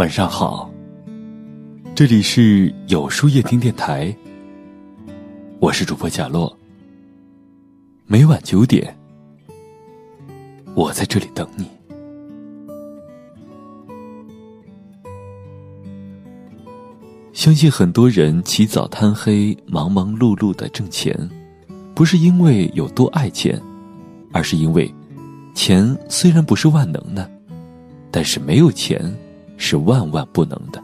晚上好，这里是有书夜听电台，我是主播贾洛。每晚九点，我在这里等你。相信很多人起早贪黑、忙忙碌碌的挣钱，不是因为有多爱钱，而是因为钱虽然不是万能的，但是没有钱。是万万不能的。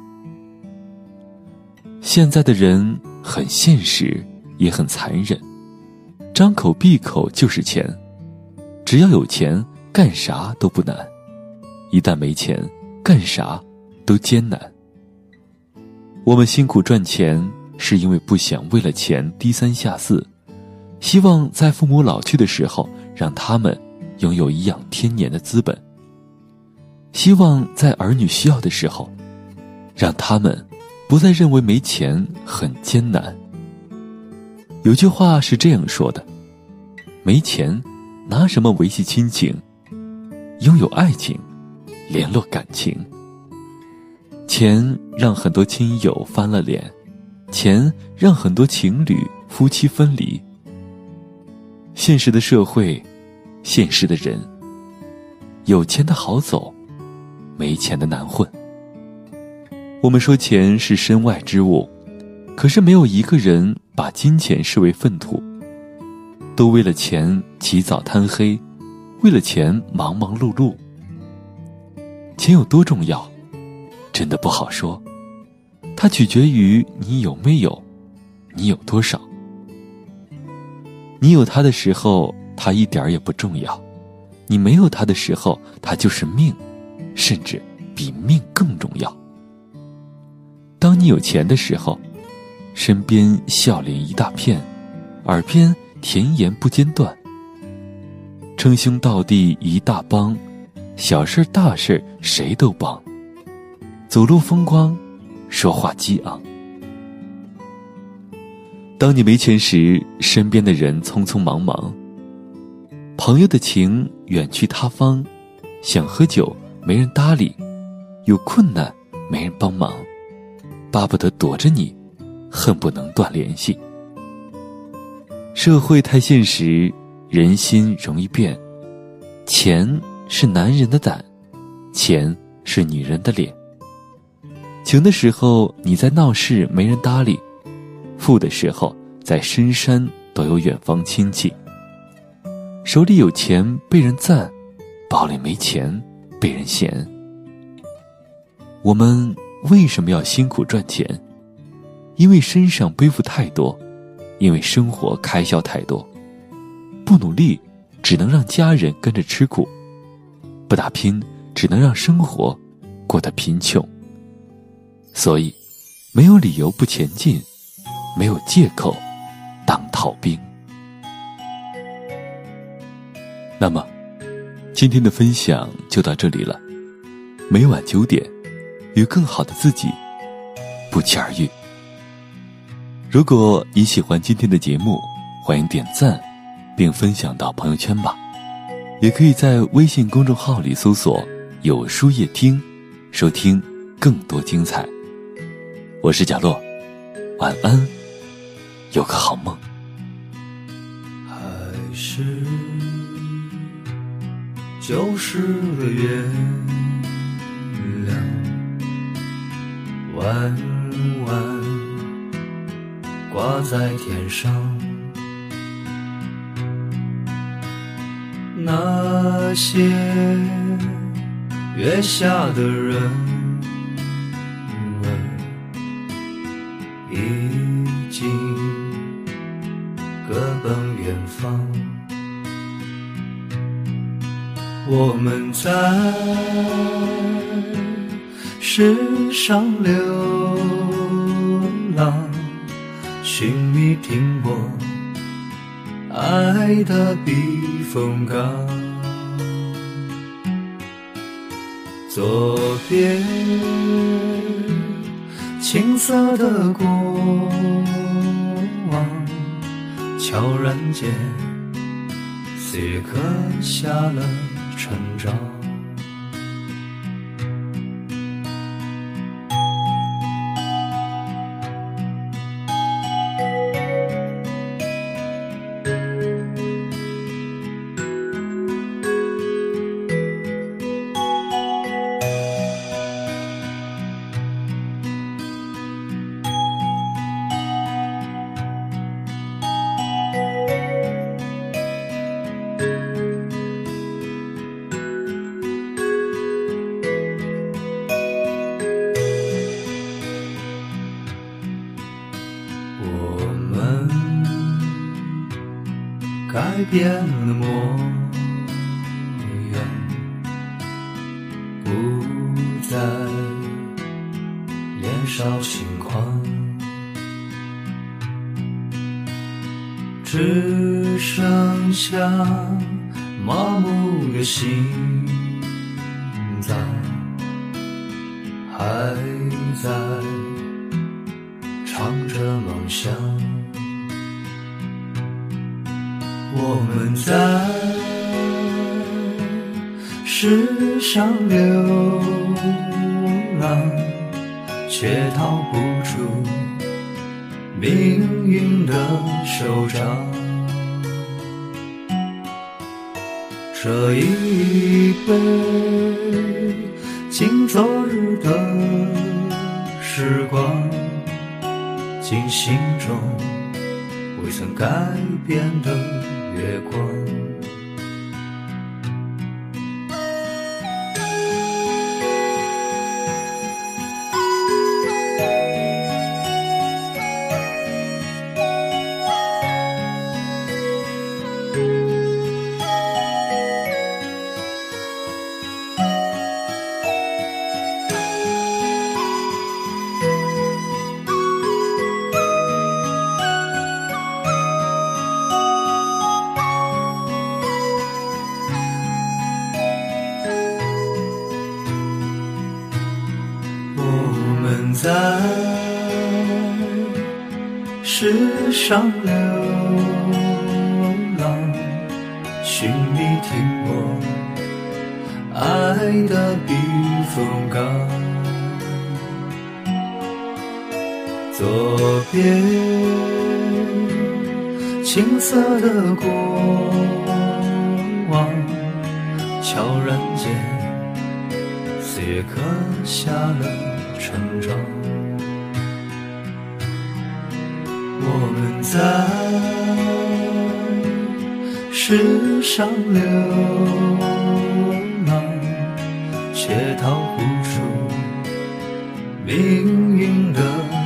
现在的人很现实，也很残忍，张口闭口就是钱，只要有钱，干啥都不难；一旦没钱，干啥都艰难。我们辛苦赚钱，是因为不想为了钱低三下四，希望在父母老去的时候，让他们拥有颐养天年的资本。希望在儿女需要的时候，让他们不再认为没钱很艰难。有句话是这样说的：没钱，拿什么维系亲情？拥有爱情，联络感情。钱让很多亲友翻了脸，钱让很多情侣夫妻分离。现实的社会，现实的人，有钱的好走。没钱的难混。我们说钱是身外之物，可是没有一个人把金钱视为粪土。都为了钱起早贪黑，为了钱忙忙碌碌。钱有多重要，真的不好说。它取决于你有没有，你有多少。你有它的时候，它一点儿也不重要；你没有它的时候，它就是命。甚至比命更重要。当你有钱的时候，身边笑脸一大片，耳边甜言不间断，称兄道弟一大帮，小事大事谁都帮，走路风光，说话激昂。当你没钱时，身边的人匆匆忙忙，朋友的情远去他方，想喝酒。没人搭理，有困难没人帮忙，巴不得躲着你，恨不能断联系。社会太现实，人心容易变，钱是男人的胆，钱是女人的脸。穷的时候你在闹市没人搭理，富的时候在深山都有远方亲戚。手里有钱被人赞，包里没钱。被人嫌，我们为什么要辛苦赚钱？因为身上背负太多，因为生活开销太多。不努力，只能让家人跟着吃苦；不打拼，只能让生活过得贫穷。所以，没有理由不前进，没有借口当逃兵。那么。今天的分享就到这里了，每晚九点，与更好的自己不期而遇。如果你喜欢今天的节目，欢迎点赞，并分享到朋友圈吧。也可以在微信公众号里搜索“有书夜听”，收听更多精彩。我是贾洛，晚安，有个好梦。还是。就是个月亮，弯弯挂在天上。那些月下的人我们在世上流浪，寻觅停泊爱的避风港。左边青涩的过往，悄然间岁月刻下了。成长，改变了模样，不再年少轻狂，只剩下麻木的心脏，还在唱着梦想。我们在世上流浪，却逃不出命运的手掌。这一杯敬昨日的时光，敬心中未曾改变的。月光，上流浪，寻觅停泊爱的避风港。左边青涩的过往，悄然间，岁月刻下了。成长，我们在世上流浪，却逃不出命运的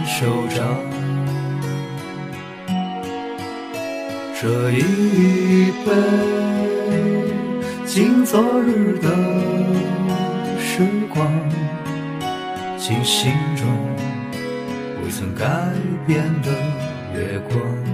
手掌。这一杯敬昨日的时光。敬心中未曾改变的月光